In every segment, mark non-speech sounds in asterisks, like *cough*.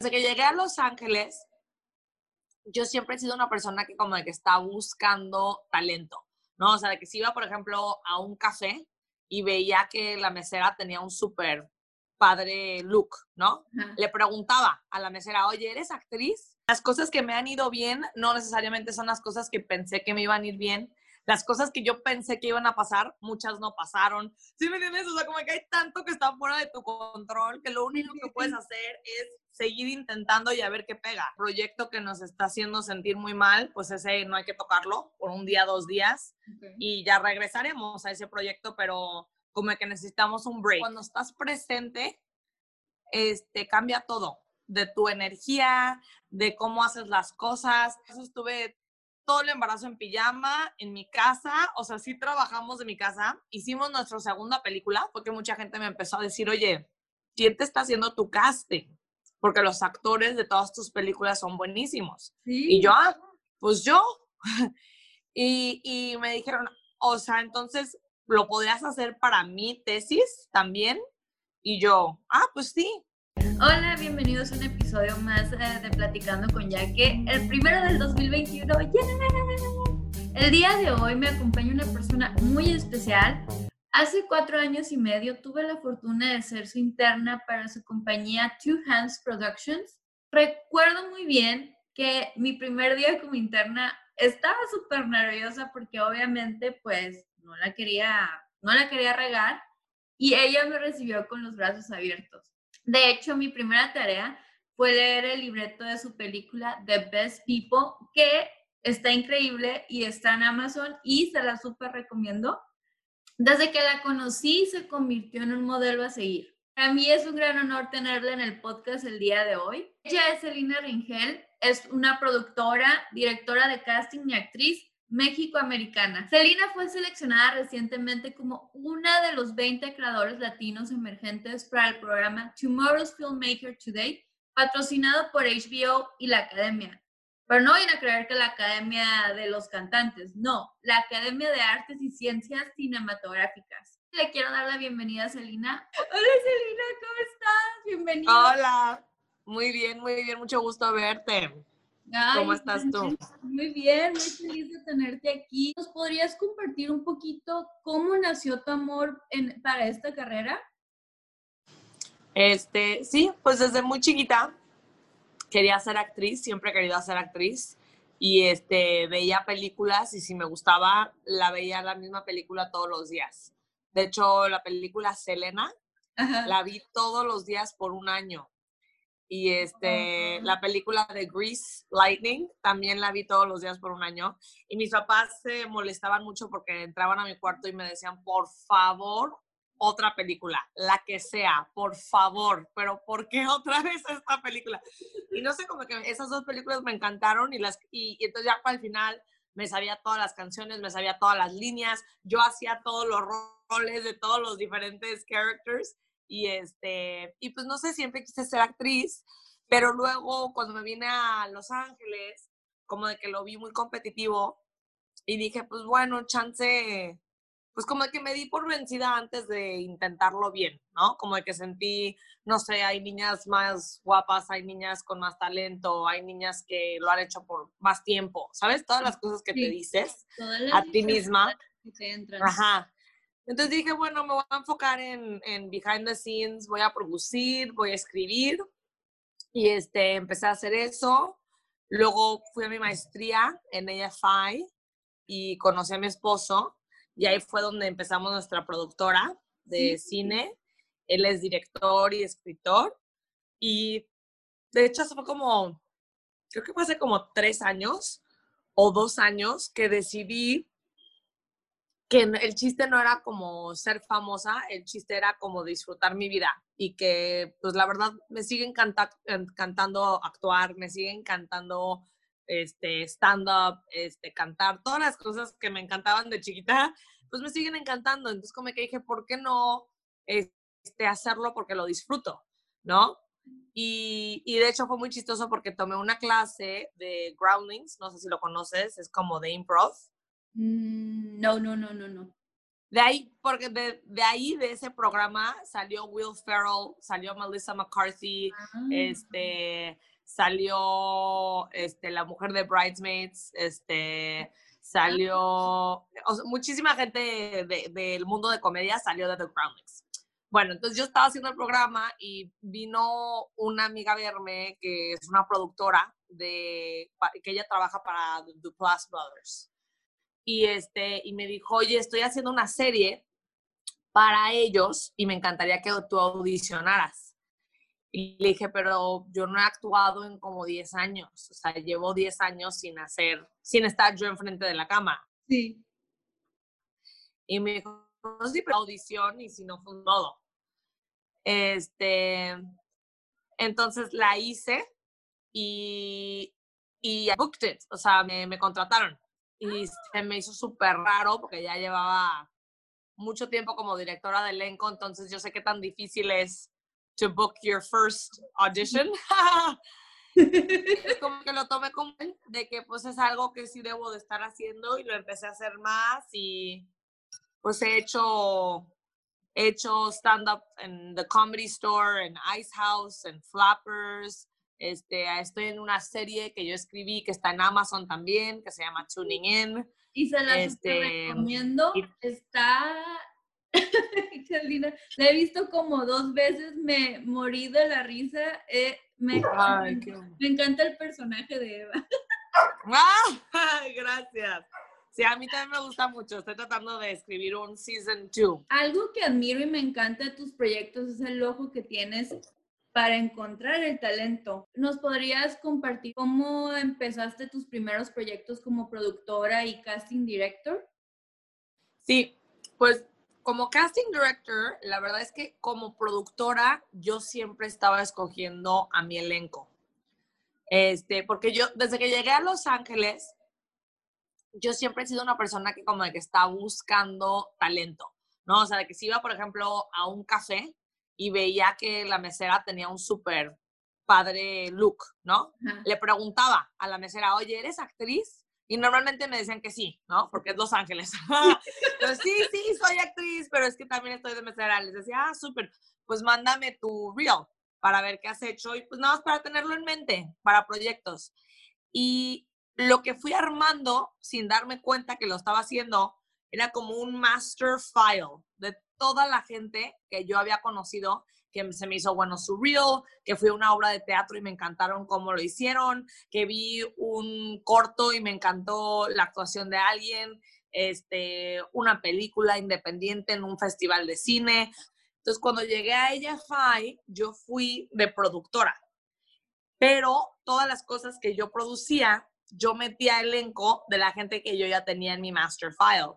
Desde que llegué a Los Ángeles, yo siempre he sido una persona que como de que está buscando talento, ¿no? O sea, de que si iba, por ejemplo, a un café y veía que la mesera tenía un súper padre look, ¿no? Le preguntaba a la mesera, oye, ¿eres actriz? Las cosas que me han ido bien no necesariamente son las cosas que pensé que me iban a ir bien. Las cosas que yo pensé que iban a pasar, muchas no pasaron. ¿Sí me entiendes? O sea, como que hay tanto que está fuera de tu control que lo único que puedes hacer es seguir intentando y a ver qué pega. Proyecto que nos está haciendo sentir muy mal, pues ese no hay que tocarlo por un día, dos días y ya regresaremos a ese proyecto, pero como que necesitamos un break. Cuando estás presente, este, cambia todo, de tu energía, de cómo haces las cosas. Eso estuve todo el embarazo en pijama, en mi casa, o sea, sí trabajamos de mi casa, hicimos nuestra segunda película, porque mucha gente me empezó a decir, oye, ¿quién te está haciendo tu casting? Porque los actores de todas tus películas son buenísimos. Y yo, ah, pues yo. *laughs* y, y me dijeron, o sea, entonces ¿lo podrías hacer para mi tesis también? Y yo, ah, pues sí. Hola, bienvenidos a un episodio más eh, de Platicando con Yaque, el primero del 2021. El día de hoy me acompaña una persona muy especial. Hace cuatro años y medio tuve la fortuna de ser su interna para su compañía Two Hands Productions. Recuerdo muy bien que mi primer día como interna estaba súper nerviosa porque obviamente pues no la quería, no la quería regar y ella me recibió con los brazos abiertos. De hecho, mi primera tarea fue leer el libreto de su película The Best People, que está increíble y está en Amazon y se la súper recomiendo. Desde que la conocí, se convirtió en un modelo a seguir. Para mí es un gran honor tenerla en el podcast el día de hoy. Ella es Elina Ringel, es una productora, directora de casting y actriz México-Americana. Celina fue seleccionada recientemente como una de los 20 creadores latinos emergentes para el programa Tomorrow's Filmmaker Today, patrocinado por HBO y la Academia. Pero no vayan a creer que la Academia de los Cantantes, no, la Academia de Artes y Ciencias Cinematográficas. Le quiero dar la bienvenida a. Hola Celina, ¿cómo estás? Bienvenida. Hola, muy bien, muy bien, mucho gusto verte. ¿Cómo estás tú? Muy bien, muy feliz de tenerte aquí. ¿Nos podrías compartir un poquito cómo nació tu amor para esta carrera? Este, sí, pues desde muy chiquita quería ser actriz, siempre he querido ser actriz y este veía películas y si me gustaba la veía la misma película todos los días. De hecho, la película Selena la vi todos los días por un año y este, la película de Grease Lightning también la vi todos los días por un año. Y mis papás se molestaban mucho porque entraban a mi cuarto y me decían, por favor, otra película, la que sea, por favor, pero ¿por qué otra vez esta película? Y no sé, como que esas dos películas me encantaron y, las, y, y entonces ya el final me sabía todas las canciones, me sabía todas las líneas, yo hacía todos los roles de todos los diferentes characters y este, y pues no sé, siempre quise ser actriz, pero luego cuando me vine a Los Ángeles, como de que lo vi muy competitivo y dije, pues bueno, chance, pues como de que me di por vencida antes de intentarlo bien, ¿no? Como de que sentí, no sé, hay niñas más guapas, hay niñas con más talento, hay niñas que lo han hecho por más tiempo, ¿sabes? Todas las cosas que te dices a ti misma. Ajá. Entonces dije, bueno, me voy a enfocar en, en behind the scenes, voy a producir, voy a escribir. Y este, empecé a hacer eso. Luego fui a mi maestría en AFI y conocí a mi esposo. Y ahí fue donde empezamos nuestra productora de cine. Él es director y escritor. Y de hecho, eso fue como, creo que fue hace como tres años o dos años que decidí que el chiste no era como ser famosa, el chiste era como disfrutar mi vida y que pues la verdad me sigue encantando actuar, me sigue encantando este stand-up, este, cantar, todas las cosas que me encantaban de chiquita, pues me siguen encantando. Entonces como que dije, ¿por qué no este, hacerlo porque lo disfruto? ¿No? Y, y, de hecho fue muy chistoso porque tomé una clase de groundings, no sé si lo conoces, es como de improv. Mm, no, no, no, no, no. De ahí, porque de, de, ahí, de ese programa, salió Will Ferrell, salió Melissa McCarthy, ah. este, salió este, la mujer de Bridesmaids, este, salió, muchísima gente del mundo de comedia salió de The Groundlings. Bueno, entonces yo estaba haciendo el programa y vino una amiga a verme que es una productora de que ella trabaja para The Duplass Brothers. Y este y me dijo, "Oye, estoy haciendo una serie para ellos y me encantaría que tú audicionaras." Y le dije, "Pero yo no he actuado en como 10 años, o sea, llevo 10 años sin hacer sin estar yo enfrente de la cámara." Sí. Y me dijo, no sé audición y si no fue todo. Este, entonces la hice y, y I booked it, o sea, me, me contrataron. Y se me hizo súper raro porque ya llevaba mucho tiempo como directora de elenco, entonces yo sé qué tan difícil es to book your first audition. *laughs* es como que lo tomé como de que pues es algo que sí debo de estar haciendo y lo empecé a hacer más y pues he hecho, he hecho stand-up en The Comedy Store, en Ice House, en Flappers. Este, estoy en una serie que yo escribí que está en Amazon también, que se llama Tuning In. Y se la este, recomiendo. Está *laughs* la he visto como dos veces, me morí de la risa. Eh, me, me, encanta el personaje de Eva. *laughs* ¡Ah! Gracias. Sí, a mí también me gusta mucho. Estoy tratando de escribir un season 2. Algo que admiro y me encanta de tus proyectos es el ojo que tienes para encontrar el talento. ¿Nos podrías compartir cómo empezaste tus primeros proyectos como productora y casting director? Sí, pues como casting director, la verdad es que como productora yo siempre estaba escogiendo a mi elenco. Este, porque yo desde que llegué a Los Ángeles, yo siempre he sido una persona que como de que está buscando talento, ¿no? O sea, de que si iba, por ejemplo, a un café y veía que la mesera tenía un súper padre look, ¿no? Le preguntaba a la mesera, oye, ¿eres actriz? Y normalmente me decían que sí, ¿no? Porque es Los Ángeles. *laughs* Entonces, sí, sí, soy actriz, pero es que también estoy de mesera. Les decía, ah, súper, pues mándame tu reel para ver qué has hecho y pues nada más para tenerlo en mente, para proyectos. Y lo que fui armando sin darme cuenta que lo estaba haciendo era como un master file de toda la gente que yo había conocido, que se me hizo bueno su reel, que fui una obra de teatro y me encantaron cómo lo hicieron, que vi un corto y me encantó la actuación de alguien, este, una película independiente en un festival de cine. Entonces, cuando llegué a ella Fi, yo fui de productora, pero todas las cosas que yo producía yo metía elenco de la gente que yo ya tenía en mi master file.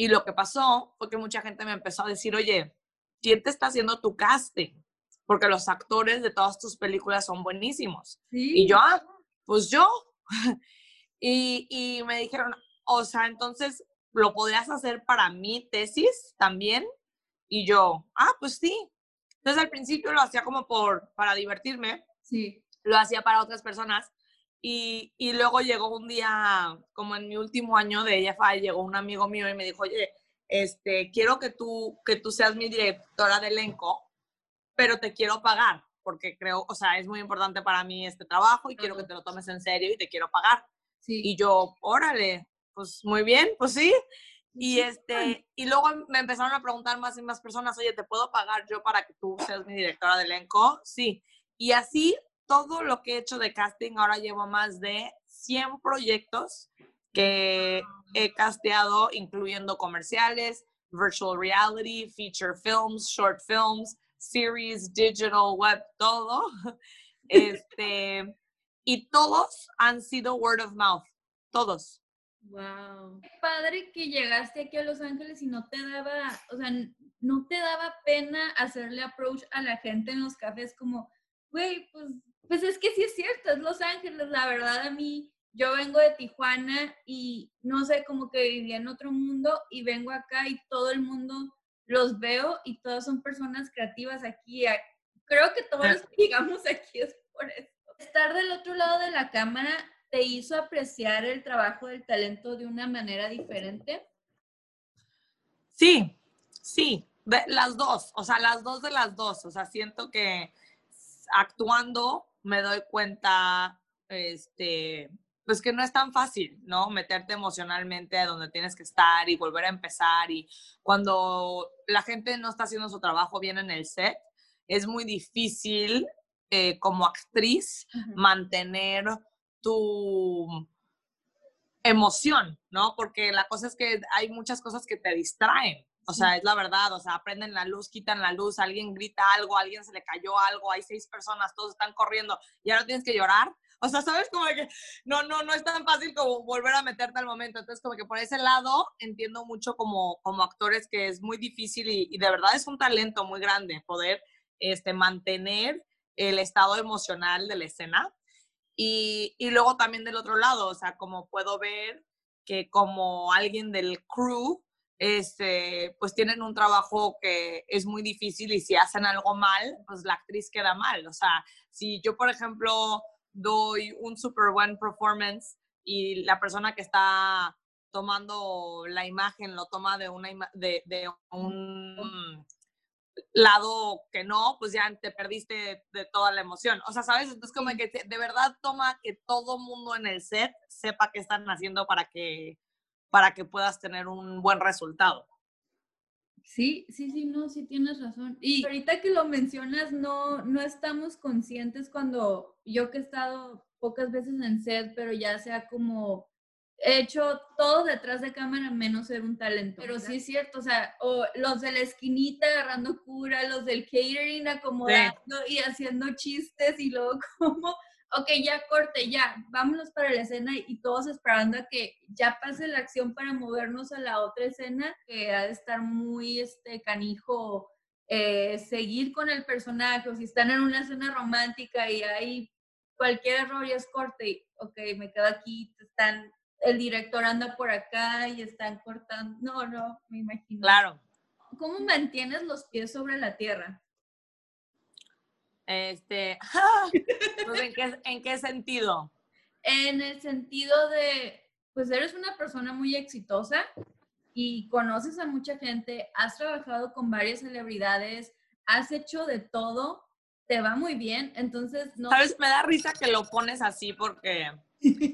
Y lo que pasó fue que mucha gente me empezó a decir, oye, ¿quién te está haciendo tu casting? Porque los actores de todas tus películas son buenísimos. Y yo, ah, pues yo. *laughs* y, y me dijeron, o sea, entonces, ¿lo podrías hacer para mi tesis también? Y yo, ah, pues sí. Entonces al principio lo hacía como por, para divertirme. Sí. Lo hacía para otras personas y, y, luego llegó un día, como en mi último año de ella, llegó un amigo mío y me dijo, oye, este, quiero que tú, que tú seas mi directora de elenco, pero te quiero pagar, porque creo, o sea, es muy importante para mí este trabajo y quiero que te lo tomes en serio y te quiero pagar. Sí. Y yo, órale, pues muy bien, pues sí. Y, este, y luego me empezaron a preguntar más y más personas, oye, ¿te puedo pagar yo para que tú seas mi directora de elenco? Sí. Y así todo lo que he hecho de casting, ahora llevo más de 100 proyectos que he casteado, incluyendo comerciales, virtual reality, feature films, short films, series, digital, web, todo. *laughs* Este, y todos han sido word of mouth, todos. Wow. Qué padre que llegaste aquí a Los Ángeles y no te daba, o sea, no te daba pena hacerle approach a la gente en los cafés como, güey, pues pues es que sí es cierto, es Los Ángeles, la verdad a mí, yo vengo de Tijuana y no sé, como que vivía en otro mundo y vengo acá y todo el mundo los veo y todos son personas creativas aquí. Creo que todos los *laughs* que llegamos aquí es por eso. Estar del otro lado de la cámara te hizo apreciar el trabajo del talento de una manera diferente. Sí, sí, las dos, o sea, las dos de las dos, o sea, siento que actuando me doy cuenta, este, pues que no es tan fácil, ¿no? Meterte emocionalmente a donde tienes que estar y volver a empezar. Y cuando la gente no está haciendo su trabajo bien en el set, es muy difícil eh, como actriz mantener tu emoción, ¿no? Porque la cosa es que hay muchas cosas que te distraen. O sea, es la verdad, o sea, prenden la luz, quitan la luz, alguien grita algo, alguien se le cayó algo, hay seis personas, todos están corriendo y ahora tienes que llorar. O sea, ¿sabes? Como que no, no, no es tan fácil como volver a meterte al momento. Entonces, como que por ese lado entiendo mucho como, como actores que es muy difícil y, y de verdad es un talento muy grande poder este, mantener el estado emocional de la escena. Y, y luego también del otro lado, o sea, como puedo ver que como alguien del crew, este, pues tienen un trabajo que es muy difícil y si hacen algo mal, pues la actriz queda mal. O sea, si yo, por ejemplo, doy un super buen performance y la persona que está tomando la imagen lo toma de, una de un lado que no, pues ya te perdiste de, toda la emoción. O sea, ¿sabes? Entonces como que de verdad toma que todo mundo en el set sepa qué están haciendo para que, para que puedas tener un buen resultado. Sí, sí, sí, no, sí tienes razón. Y ahorita que lo mencionas, no, no estamos conscientes cuando yo que he estado pocas veces en set, pero ya sea como he hecho todo detrás de cámara menos ser un talento. Pero sí es cierto, o sea, o los de la esquinita agarrando cura, los del catering acomodando y haciendo chistes y luego *laughs* como ok, ya corte, ya, vámonos para la escena y todos esperando a que ya pase la acción para movernos a la otra escena, que ha de estar muy este, canijo eh, seguir con el personaje, o si están en una escena romántica y hay cualquier error y es corte, ok, me quedo aquí, están, el director anda por acá y están cortando, no, no, me imagino. Claro. ¿Cómo mantienes los pies sobre la tierra? Este, *laughs* pues, ¿en, qué, sentido? En el sentido de, pues eres una persona muy exitosa y conoces a mucha gente, has trabajado con varias celebridades, has hecho de todo, te va muy bien, entonces no... Sabes, me da risa que lo pones así porque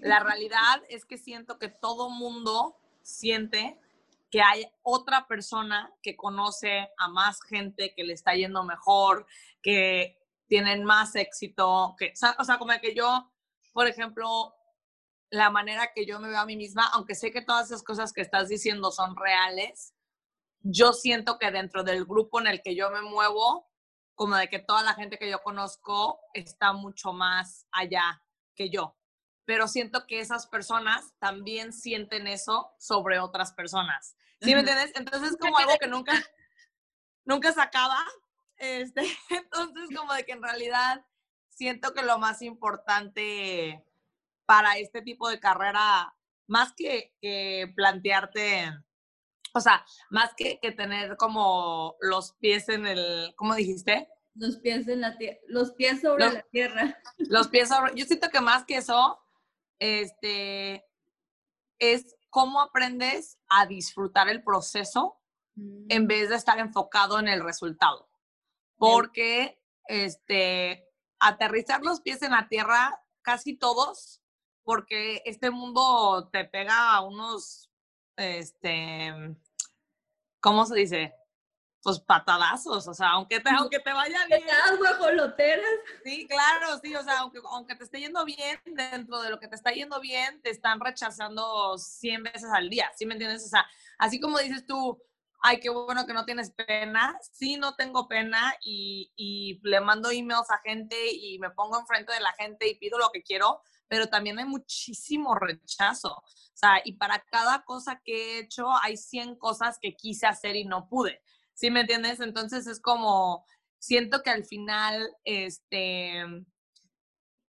la realidad es que siento que todo mundo siente que hay otra persona que conoce a más gente que le está yendo mejor, que tienen más éxito, que, o sea, como que yo, por ejemplo, la manera que yo me veo a mí misma, aunque sé que todas esas cosas que estás diciendo son reales, yo siento que dentro del grupo en el que yo me muevo, como de que toda la gente que yo conozco está mucho más allá que yo. Pero siento que esas personas también sienten eso sobre otras personas. ¿Sí me entiendes? Entonces es como algo que nunca, nunca se acaba, este, *laughs* entonces, como de que en realidad siento que lo más importante para este tipo de carrera, más que, que plantearte, o sea, más que, que, tener como los pies en el, ¿cómo dijiste? Los pies en la tierra, los pies sobre la tierra. *laughs* Los pies sobre, yo siento que más que eso, este, es cómo aprendes a disfrutar el proceso en mm. vez de estar enfocado en el resultado porque este, aterrizar los pies en la tierra, casi todos, porque este mundo te pega a unos, este, ¿cómo se dice? Pues patadazos, o sea, aunque te, aunque te vaya bien. guajoloteras. Sí, claro, sí, o sea, aunque, aunque te esté yendo bien, dentro de lo que te está yendo bien, te están rechazando 100 veces al día, ¿sí me entiendes? O sea, así como dices tú, ay, qué bueno que no tienes pena. Sí, no tengo pena y, le mando emails a gente y me pongo enfrente de la gente y pido lo que quiero, pero también hay muchísimo rechazo. O sea, y para cada cosa que he hecho hay 100 cosas que quise hacer y no pude. ¿Sí me entiendes? Entonces es como, siento que al final, este,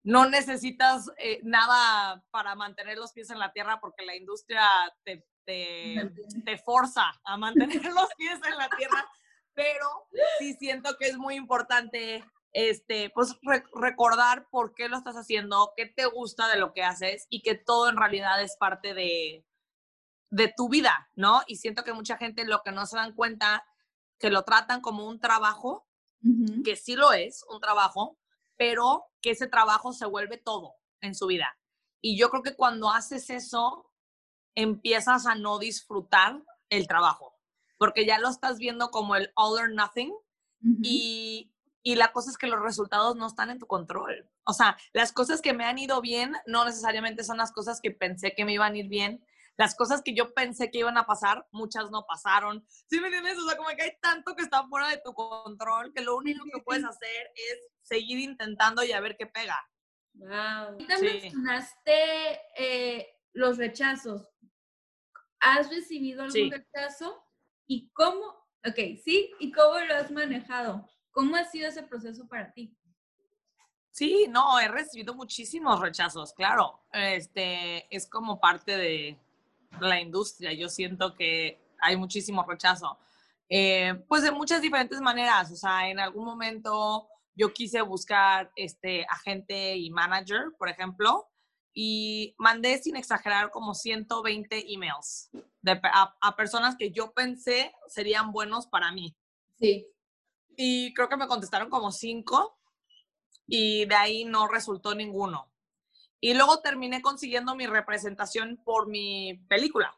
no necesitas eh, nada para mantener los pies en la tierra porque la industria te, te, te forza a mantener *laughs* los pies en la tierra, pero sí siento que es muy importante este, pues recordar por qué lo estás haciendo, qué te gusta de lo que haces y que todo en realidad es parte de, de tu vida, ¿no? Y siento que mucha gente lo que no se dan cuenta, que lo tratan como un trabajo, que sí lo es, un trabajo, pero que ese trabajo se vuelve todo en su vida. Y yo creo que cuando haces eso, empiezas a no disfrutar el trabajo, porque ya lo estás viendo como el all or nothing y, y la cosa es que los resultados no están en tu control. O sea, las cosas que me han ido bien no necesariamente son las cosas que pensé que me iban a ir bien. Las cosas que yo pensé que iban a pasar, muchas no pasaron. ¿Sí me entiendes? O sea, como que hay tanto que está fuera de tu control que lo único que puedes hacer es seguir intentando y a ver qué pega. Wow. Ahorita mencionaste eh, los rechazos. ¿Has recibido algún rechazo? ¿Y cómo? Ok, sí, ¿y cómo lo has manejado? ¿Cómo ha sido ese proceso para ti? Sí, no, he recibido muchísimos rechazos, claro. Este es como parte de la industria. Yo siento que hay muchísimo rechazo. Eh, pues de muchas diferentes maneras. O sea, en algún momento yo quise buscar este agente y manager, por ejemplo, y mandé sin exagerar como 120 emails a, personas que yo pensé serían buenos para mí. Sí. Y creo que me contestaron como cinco y de ahí no resultó ninguno. Y luego terminé consiguiendo mi representación por mi película.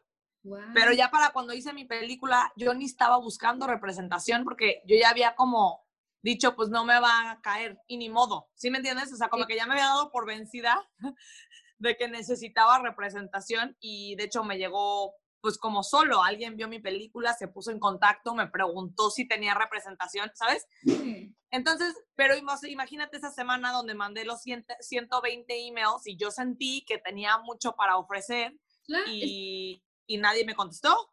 Pero ya para cuando hice mi película, yo ni estaba buscando representación porque yo ya había como dicho, pues no me va a caer y ni modo. ¿Sí me entiendes? O sea, como que ya me había dado por vencida de que necesitaba representación y de hecho me llegó pues como solo, alguien vio mi película, se puso en contacto, me preguntó si tenía representación, ¿sabes? Entonces, pero imagínate esa semana donde mandé los 120 emails y yo sentí que tenía mucho para ofrecer y, y nadie me contestó.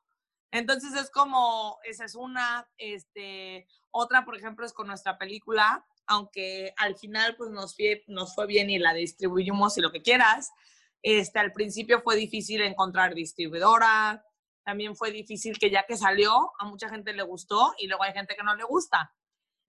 Entonces es como, esa es una, este, otra, por ejemplo, es con nuestra película, aunque al final pues nos fue, nos fue bien y la distribuimos y lo que quieras, este, al principio fue difícil encontrar distribuidora, también fue difícil que ya que salió, a mucha gente le gustó y luego hay gente que no le gusta.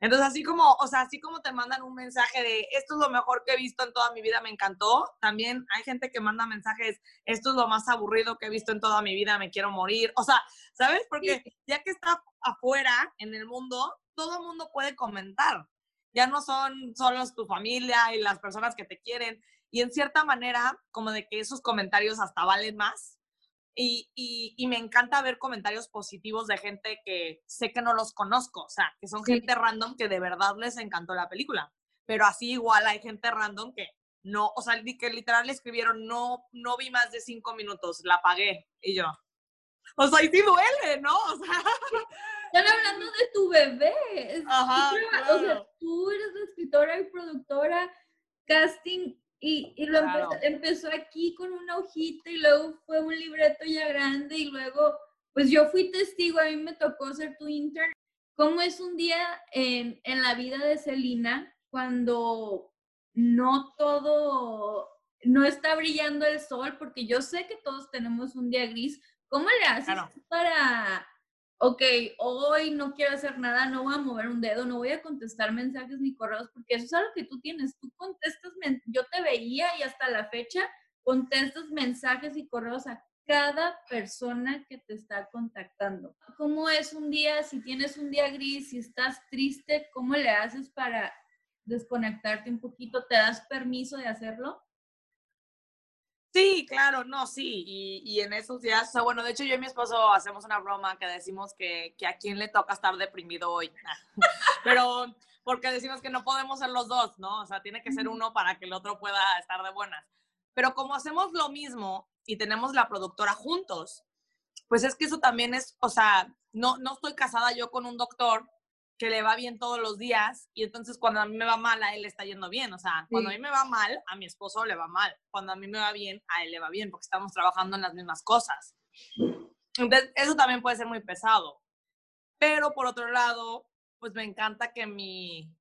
Entonces, así como, o sea, así como te mandan un mensaje de esto es lo mejor que he visto en toda mi vida, me encantó, también hay gente que manda mensajes, esto es lo más aburrido que he visto en toda mi vida, me quiero morir. O sea, ¿sabes? Porque ya que está afuera en el mundo, todo el mundo puede comentar. Ya no son solo tu familia y las personas que te quieren. Y en cierta manera, como de que esos comentarios hasta valen más y, y, me encanta ver comentarios positivos de gente que sé que no los conozco, o sea, que son gente random que de verdad les encantó la película. Pero así igual hay gente random que no, o sea, que literal le escribieron, no, no vi más de cinco minutos, la pagué. Y yo, o sea, y sí duele, ¿no? O sea. *laughs* Están hablando de tu bebé. Ajá, O sea, tú eres la escritora y productora, casting y, y lo empezó, aquí con una hojita y luego fue un libreto ya grande y luego, pues yo fui testigo, a mí me tocó ser tu intern. ¿Cómo es un día en, en la vida de Celina cuando no todo, no está brillando el sol? Porque yo sé que todos tenemos un día gris. ¿Cómo le haces para ok, hoy no quiero hacer nada, no voy a mover un dedo, no voy a contestar mensajes ni correos, porque eso es algo que tú tienes. Tú contestas, yo te veía y hasta la fecha contestas mensajes y correos a cada persona que te está contactando. ¿Cómo es un día, si tienes un día gris, si estás triste, cómo le haces para desconectarte un poquito? ¿Te das permiso de hacerlo? Sí, claro, no, sí, y, y, en esos días, o sea, bueno, de hecho yo y mi esposo hacemos una broma que decimos que, que a quién le toca estar deprimido hoy, *laughs* pero porque decimos que no podemos ser los dos, ¿no? O sea, tiene que ser uno para que el otro pueda estar de buenas. Pero como hacemos lo mismo y tenemos la productora juntos, pues es que eso también es, o sea, no, no estoy casada yo con un doctor que le va bien todos los días y entonces cuando a mí me va mal, a él le está yendo bien. O sea, cuando a mí me va mal, a mi esposo le va mal. Cuando a mí me va bien, a él le va bien porque estamos trabajando en las mismas cosas. Entonces, eso también puede ser muy pesado. Pero por otro lado, pues me encanta que mi,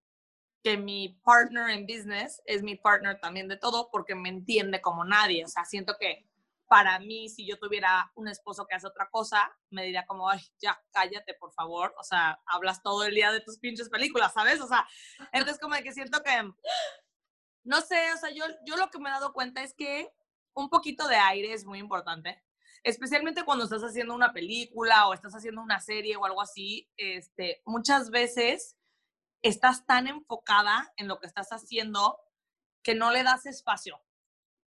que mi partner en business es mi partner también de todo porque me entiende como nadie. O sea, siento que para mí, si yo tuviera un esposo que hace otra cosa, me diría como, ay, ya cállate, por favor. O sea, hablas todo el día de tus pinches películas, ¿sabes? O sea, entonces como que siento que, no sé, o sea, yo, yo lo que me he dado cuenta es que un poquito de aire es muy importante. especialmente cuando estás haciendo una película o estás haciendo una serie o algo así, este, muchas veces estás tan enfocada en lo que estás haciendo que no le das espacio.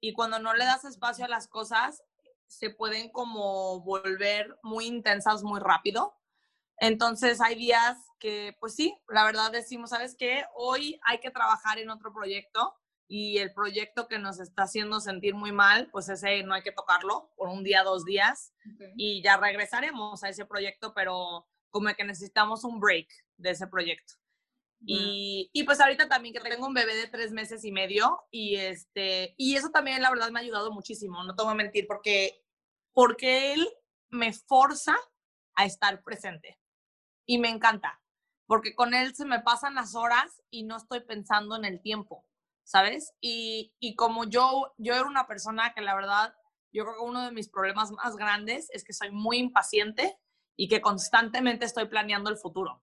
Y cuando no le das espacio a las cosas, se pueden como volver muy intensas muy rápido. Entonces hay días que, pues sí, la verdad decimos, ¿sabes qué? Hoy hay que trabajar en otro proyecto y el proyecto que nos está haciendo sentir muy mal, pues ese no hay que tocarlo por un día, dos días y ya regresaremos a ese proyecto, pero como que necesitamos un break de ese proyecto. Y, y, pues ahorita también que tengo un bebé de tres meses y medio y este y eso también la verdad me ha ayudado muchísimo, no te voy a mentir, porque, porque él me forza a estar presente y me encanta, porque con él se me pasan las horas y no estoy pensando en el tiempo, ¿sabes? Y, y como yo, yo era una persona que la verdad, yo creo que uno de mis problemas más grandes es que soy muy impaciente y que constantemente estoy planeando el futuro.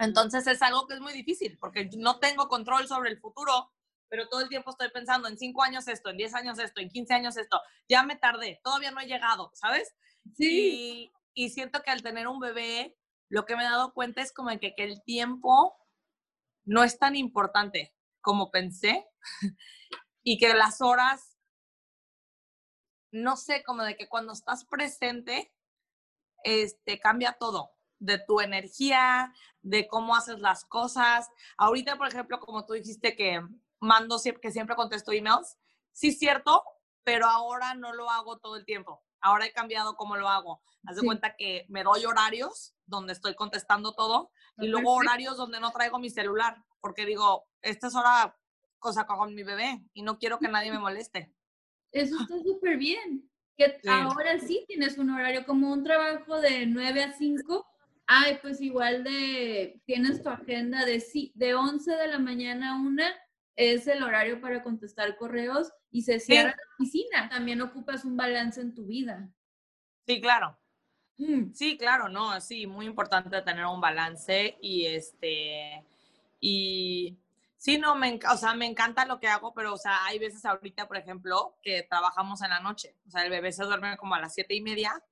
Entonces es algo que es muy difícil porque no tengo control sobre el futuro, pero todo el tiempo estoy pensando en cinco años esto, en diez años esto, en 15 años esto. Ya me tardé, todavía no he llegado, ¿sabes? Sí. Y, y siento que al tener un bebé, lo que me he dado cuenta es como que, que el tiempo no es tan importante como pensé *laughs* y que las horas, no sé, como de que cuando estás presente, este, cambia todo de tu energía, de cómo haces las cosas. Ahorita, por ejemplo, como tú dijiste que mando, que siempre contesto emails, sí es cierto, pero ahora no lo hago todo el tiempo. Ahora he cambiado cómo lo hago. Haz de cuenta que me doy horarios donde estoy contestando todo y luego horarios donde no traigo mi celular, porque digo, esta es hora cosa con mi bebé y no quiero que nadie me moleste. Eso está *laughs* súper bien. Que ahora sí tienes un horario como un trabajo de 9 a 5 ay, pues igual de, tienes tu agenda de, de 11 de la mañana a 1 es el horario para contestar correos y se cierra la oficina. También ocupas un balance en tu vida. Sí, claro. Mm. Sí, claro, no, sí, muy importante tener un balance y este, y sí, no, me, o sea, me encanta lo que hago, pero, o sea, hay veces ahorita, por ejemplo, que trabajamos en la noche, o sea, el bebé se duerme como a las siete y media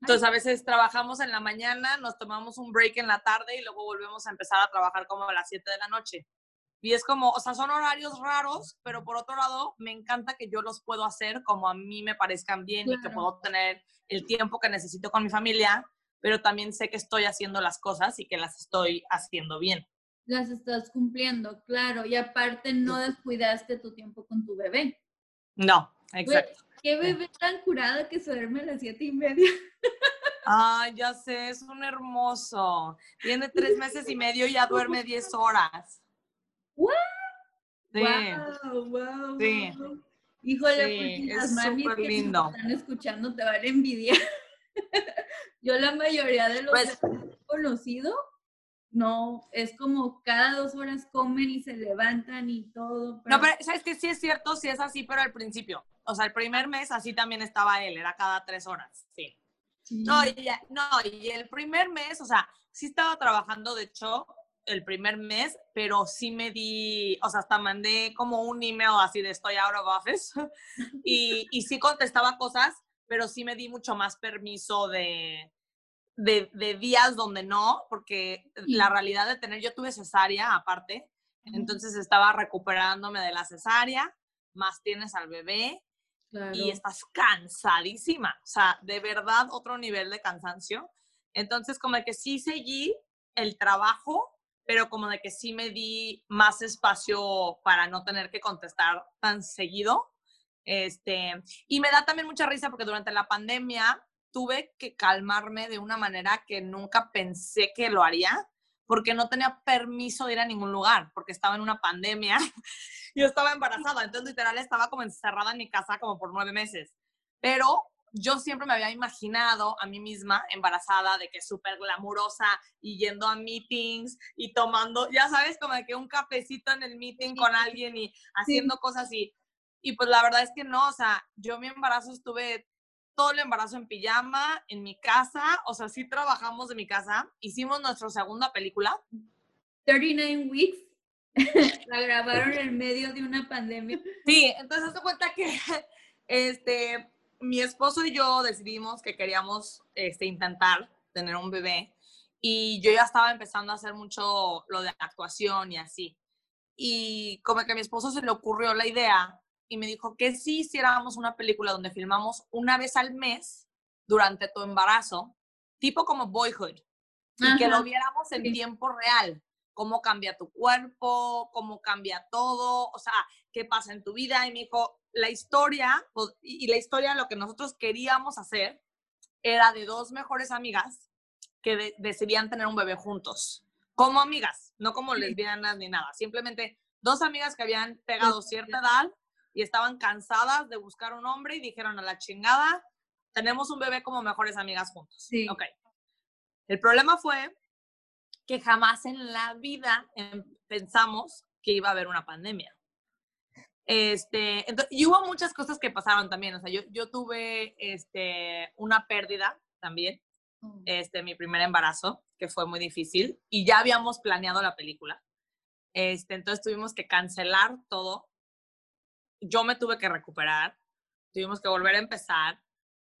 entonces a veces trabajamos en la mañana, nos tomamos un break en la tarde y luego volvemos a empezar a trabajar como a las 7 de la noche. Y es como, o sea, son horarios raros, pero por otro lado, me encanta que yo los puedo hacer como a mí me parezcan bien y que puedo tener el tiempo que necesito con mi familia, pero también sé que estoy haciendo las cosas y que las estoy haciendo bien. Las estás cumpliendo, claro. Y aparte no descuidaste tu tiempo con tu bebé. No, exacto. ¿Qué bebé tan curado que se duerme a las siete y media? Ay, ya sé, es un hermoso. Tiene tres meses y medio y ya *laughs* duerme diez horas. ¿What? Sí. Wow, wow, sí. Híjole, pues, las mamis que lindo. están escuchando te van a envidiar. *laughs* Yo la mayoría de los pues, conocido, no, es como cada dos horas comen y se levantan y todo. No, pero sabes que sí es cierto, sí es así, pero al principio. O sea, el primer mes así también estaba él, era cada tres horas, sí. No, y no, y el primer mes, o sea, sí estaba trabajando, de hecho, el primer mes, pero sí me di, o sea, hasta mandé como un email así de estoy out of office *laughs* y, y sí contestaba cosas, pero sí me di mucho más permiso de, de, de días donde no, porque la realidad de tener, yo tuve cesárea aparte, entonces estaba recuperándome de la cesárea, más tienes al bebé, y estás cansadísima, o sea, de verdad otro nivel de cansancio. Entonces, como de que sí seguí el trabajo, pero como de que sí me di más espacio para no tener que contestar tan seguido. Este, y me da también mucha risa porque durante la pandemia tuve que calmarme de una manera que nunca pensé que lo haría, porque no tenía permiso de ir a ningún lugar, porque estaba en una pandemia *laughs* yo estaba embarazada, entonces literal estaba como encerrada en mi casa como por nueve meses. Pero yo siempre me había imaginado a mí misma embarazada, de que súper glamurosa y yendo a meetings y tomando, ya sabes, como de que un cafecito en el meeting con alguien y haciendo cosas y, y pues la verdad es que no, o sea, yo mi embarazo estuve todo el embarazo en pijama, en mi casa, o sea, sí trabajamos de mi casa, hicimos nuestra segunda película. 39 Weeks *laughs* la grabaron en medio de una pandemia. Sí, entonces se cuenta que *laughs* este, mi esposo y yo decidimos que queríamos este, intentar tener un bebé y yo ya estaba empezando a hacer mucho lo de actuación y así. Y como que a mi esposo se le ocurrió la idea y me dijo que si hiciéramos una película donde filmamos una vez al mes durante tu embarazo, tipo como Boyhood, y que lo viéramos en tiempo real, cómo cambia tu cuerpo, cómo cambia todo, o sea, qué pasa en tu vida. Y me dijo, la historia, pues, y la historia, lo que nosotros queríamos hacer era de dos mejores amigas que decidían tener un bebé juntos, como amigas, no como lesbianas ni nada, simplemente dos amigas que habían pegado cierta edad y estaban cansadas de buscar un hombre y dijeron a la chingada, tenemos un bebé como mejores amigas juntos. Sí. Ok. El problema fue que jamás en la vida em, pensamos que iba a haber una pandemia. Este, y hubo muchas cosas que pasaron también. O sea, yo, yo tuve este, una pérdida también, Oh. este, mi primer embarazo, que fue muy difícil, y ya habíamos planeado la película. Este, entonces tuvimos que cancelar todo. Yo me tuve que recuperar, tuvimos que volver a empezar.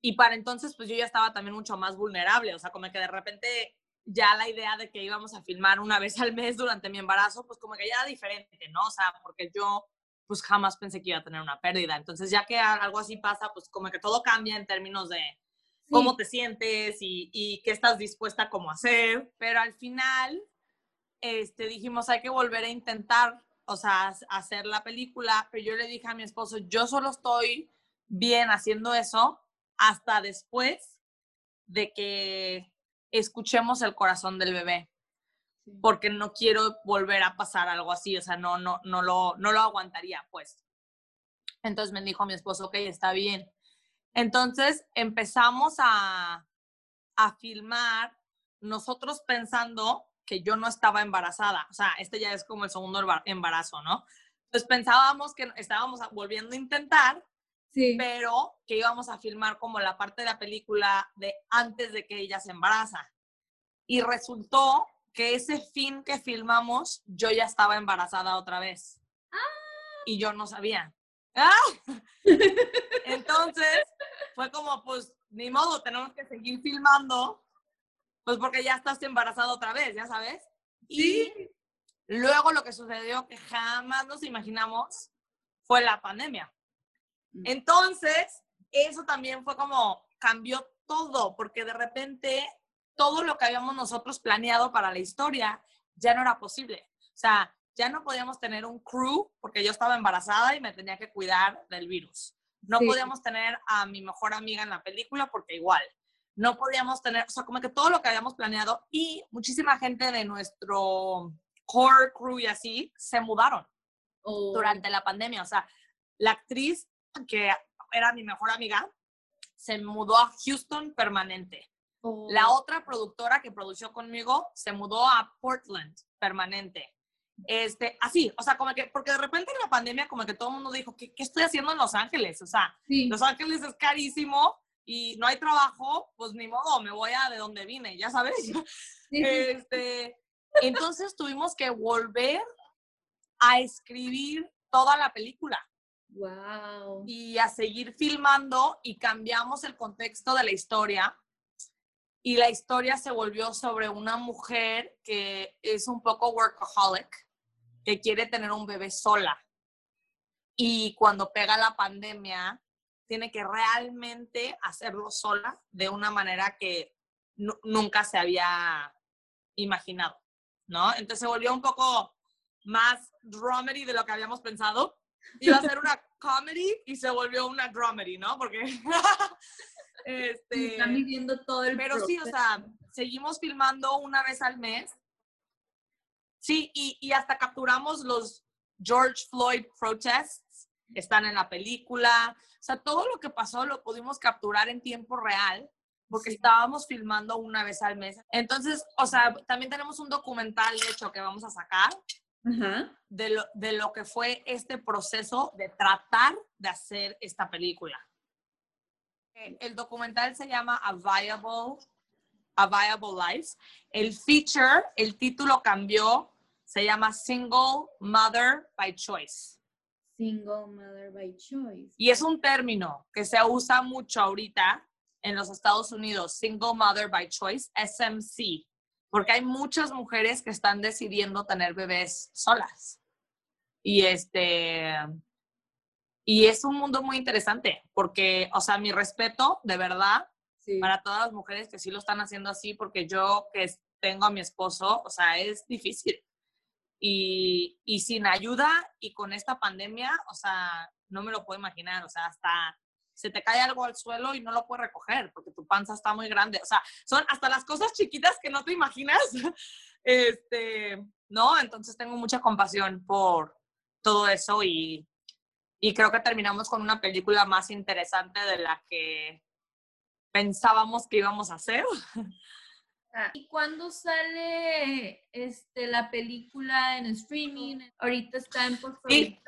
Y para entonces, pues yo ya estaba también mucho más vulnerable. O sea, como que de repente ya la idea de que íbamos a filmar una *laughs* vez al mes durante mi embarazo, pues como que ya era diferente, ¿no? O sea, porque yo pues jamás pensé que iba a tener una pérdida. Entonces, ya que algo así pasa, pues como que todo cambia en términos de cómo Sí. te sientes y, y qué estás dispuesta como a hacer. Pero al final, este, dijimos, hay que volver a intentar, o sea, ha- hacer la película. Pero yo le dije a mi esposo, yo solo estoy bien haciendo eso hasta después de que escuchemos el corazón del bebé porque no quiero volver a pasar algo así, o sea, no, no, no, lo, no lo aguantaría, pues. Entonces me dijo mi esposo, ok, está bien. Entonces empezamos a, a filmar, nosotros pensando que yo no estaba embarazada, o sea, este ya es como el segundo embar- embarazo, ¿no? Entonces pensábamos que estábamos volviendo a intentar, Sí. pero que íbamos a filmar como la parte de la película de antes de que ella se embaraza. Y resultó que ese fin que filmamos, yo ya estaba embarazada otra vez. Y yo no sabía. ¡Ah! *laughs* Entonces, fue como, pues, ni modo, tenemos que seguir filmando, pues porque ya estás embarazada otra vez, ya sabes. Y luego lo que sucedió que jamás nos imaginamos fue la pandemia. Mm. Entonces, eso también fue como, cambió todo, porque de repente todo lo que habíamos nosotros planeado para la historia ya no era posible. O sea, ya no podíamos tener un crew porque yo estaba embarazada y me tenía que cuidar del virus. No Sí. podíamos tener a mi mejor amiga en la película porque igual. No podíamos tener, o sea, como que todo lo que habíamos planeado y muchísima gente de nuestro core crew y así se mudaron Oh. durante la pandemia. O sea, la actriz que era mi mejor amiga se mudó a Houston permanente. Oh. La otra productora que produció conmigo se mudó a Portland permanente. Este, así, o sea, como que, porque de repente en la pandemia como que todo el mundo dijo, ¿qué, qué estoy haciendo en Los Ángeles? O sea, Sí. Los Ángeles es carísimo y no hay trabajo, pues ni modo, me voy a de donde vine, ya sabes. Sí. *laughs* Este, entonces tuvimos que volver a escribir toda la película Wow. y a seguir filmando y cambiamos el contexto de la historia. Y la historia se volvió sobre una mujer que es un poco workaholic, que quiere tener un bebé sola. Y cuando pega la pandemia, tiene que realmente hacerlo sola de una manera que nu- nunca se había imaginado, ¿no? Entonces se volvió un poco más dramedy de lo que habíamos pensado. Iba a ser una *laughs* comedy y se volvió una dramedy, ¿no? Porque *laughs* este, Están viviendo todo el pero sí, o proceso. sea, seguimos filmando una vez al mes. Sí, y, y hasta capturamos los George Floyd protests, están en la película. O sea, todo lo que pasó lo pudimos capturar en tiempo real porque Sí. estábamos filmando una vez al mes. Entonces, o sea, también tenemos un documental, de hecho, que vamos a sacar Ajá. de lo, de lo que fue este proceso de tratar de hacer esta película. El documental se llama A Viable, A Viable Life. El feature, el título cambió, se llama Single Mother by Choice. Single mother by choice. Y es un término que se usa mucho ahorita en los Estados Unidos, single mother by choice, SMC, porque hay muchas mujeres que están decidiendo tener bebés solas. Y este y es un mundo muy interesante, porque, o sea, mi respeto, de verdad, para todas las mujeres que sí lo están haciendo así, porque yo que tengo a mi esposo, o sea, es difícil. Y, y sin ayuda y con esta pandemia, o sea, no me lo puedo imaginar, o sea, hasta se te cae algo al suelo y no lo puedes recoger porque tu panza está muy grande. O sea, son hasta las cosas chiquitas que no te imaginas. *laughs* Este, ¿no? Entonces tengo mucha compasión por todo eso y, y creo que terminamos con una película más interesante de la que pensábamos que íbamos a hacer. *laughs* Ah, ¿Y cuándo sale este, la película en streaming? Ahorita está en postproducción.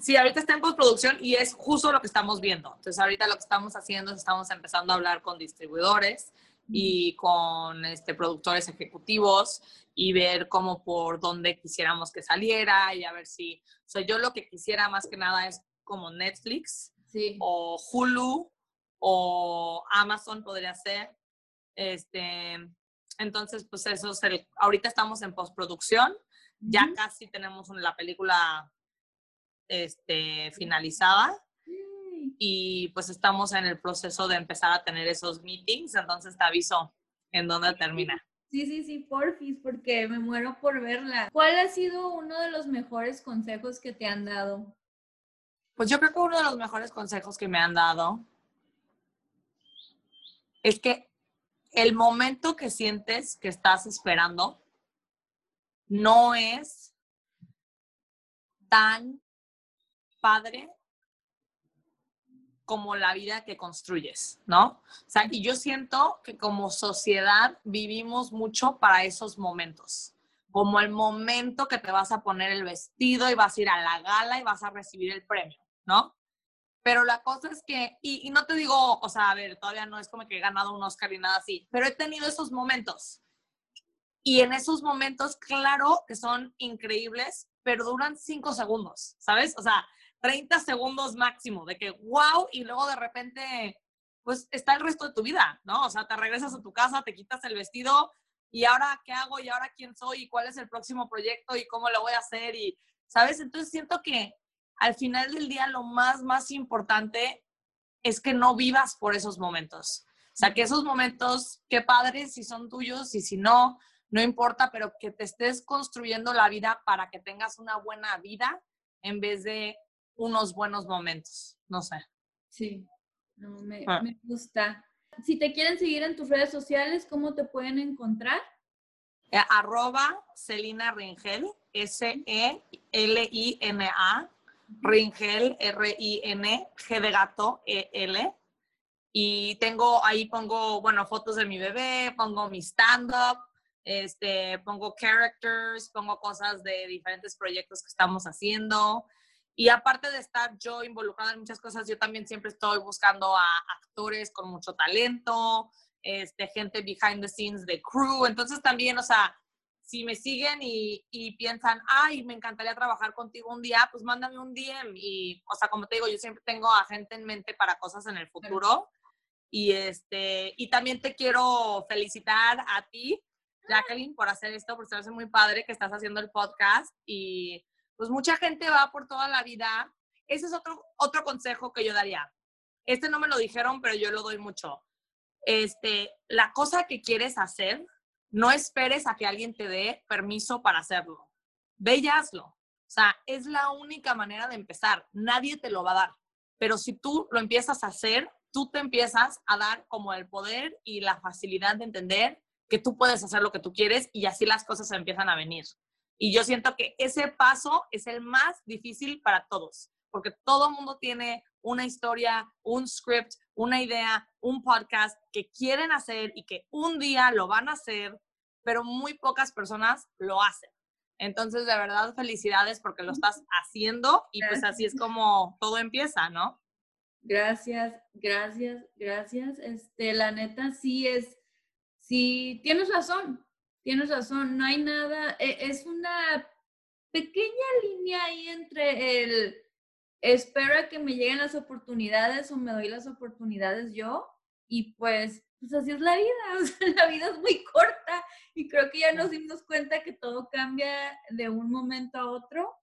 Sí, ahorita está en postproducción y es justo lo que estamos viendo. Entonces, ahorita lo que estamos haciendo es estamos empezando a hablar con distribuidores y con este, productores ejecutivos y ver cómo por dónde quisiéramos que saliera y a ver si, o sea, yo lo que quisiera más que nada es como Netflix o Hulu o Amazon podría ser. Este, entonces, pues eso es el, ahorita estamos en postproducción, ya casi tenemos la película este, finalizada y pues estamos en el proceso de empezar a tener esos meetings, entonces te aviso en dónde termina. Sí, sí, sí, porfis, porque me muero por verla. ¿Cuál ha sido uno de los mejores consejos que te han dado? Pues yo creo que uno de los mejores consejos que me han dado es que el momento que sientes que estás esperando no es tan padre como la vida que construyes, ¿no? O sea, y yo siento que como sociedad vivimos mucho para esos momentos, como el momento que te vas a poner el vestido y vas a ir a la gala y vas a recibir el premio, ¿no? Pero la cosa es que, y, no te digo, o sea, a ver, todavía no es como que he ganado un Oscar y nada así, pero he tenido esos momentos. Y en esos momentos, claro que son increíbles, pero duran cinco segundos, ¿sabes? O sea, 30 segundos máximo de que wow y luego de repente pues está el resto de tu vida, ¿no? O sea, te regresas a tu casa, te quitas el vestido y ahora qué hago y ahora quién soy y cuál es el próximo proyecto y cómo lo voy a hacer y, ¿sabes? Entonces siento que al final del día lo más, más importante es que no vivas por esos momentos. O sea, que esos momentos, qué padres si son tuyos y si no, no importa, pero que te estés construyendo la vida para que tengas una buena vida en vez de unos buenos momentos, no sé. Sí, me, ah. me, gusta. Si te quieren seguir en tus redes sociales, ¿cómo te pueden encontrar? Eh, arroba Celina Ringel, S-E-L-I-N-A, Ringel, R-I-N, G de gato, E-L. Y tengo, ahí pongo, bueno, fotos de mi bebé, pongo mi stand-up, este, pongo characters, pongo cosas de diferentes proyectos que estamos haciendo. Y aparte de estar yo involucrada en muchas cosas, yo también siempre estoy buscando a actores con mucho talento, este, gente behind the scenes de crew. Entonces también, o sea, si me siguen y, y, piensan, ay, me encantaría trabajar contigo un día, pues mándame un DM. Y, o sea, como te digo, yo siempre tengo a gente en mente para cosas en el futuro. Y, este, y también te quiero felicitar a ti, Jacqueline, por hacer esto, porque se hace muy padre que estás haciendo el podcast. Y pues mucha gente va por toda la vida. Ese es otro, otro consejo que yo daría. Este no me lo dijeron, pero yo lo doy mucho. Este, la cosa que quieres hacer, no esperes a que alguien te dé permiso para hacerlo. Ve y. O sea, es la única manera de empezar. Nadie te lo va a dar. Pero si tú lo empiezas a hacer, tú te empiezas a dar como el poder y la facilidad de entender que tú puedes hacer lo que tú quieres y así las cosas empiezan a venir. Y yo siento que ese paso es el más difícil para todos, porque todo mundo tiene una historia, un script, una idea, un podcast que quieren hacer y que un día lo van a hacer, pero muy pocas personas lo hacen. Entonces, de verdad, felicidades porque lo estás haciendo y pues así es como todo empieza, ¿no? Gracias, gracias, gracias. Este, la neta sí es, sí, tienes razón. Tienes razón, no hay nada, e, es una pequeña línea ahí entre el espero a que me lleguen las oportunidades o me doy las oportunidades yo y pues, pues así es la vida, *laughs* o sea, la vida es muy corta y creo que ya nos dimos cuenta que todo cambia de un momento a otro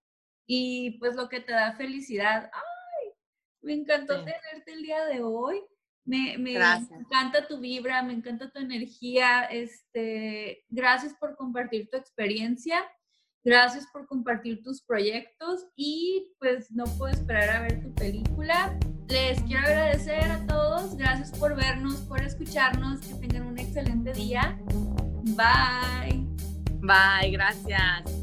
y pues lo que te da felicidad. ¡Ay! Me encantó tenerte el día de hoy. Me, me encanta tu vibra, me encanta tu energía. Este, gracias por compartir tu experiencia. Gracias por compartir tus proyectos y pues no puedo esperar a ver tu película. Les quiero agradecer a todos. Gracias por vernos, por escucharnos. Que tengan un excelente día. Bye. Bye, gracias.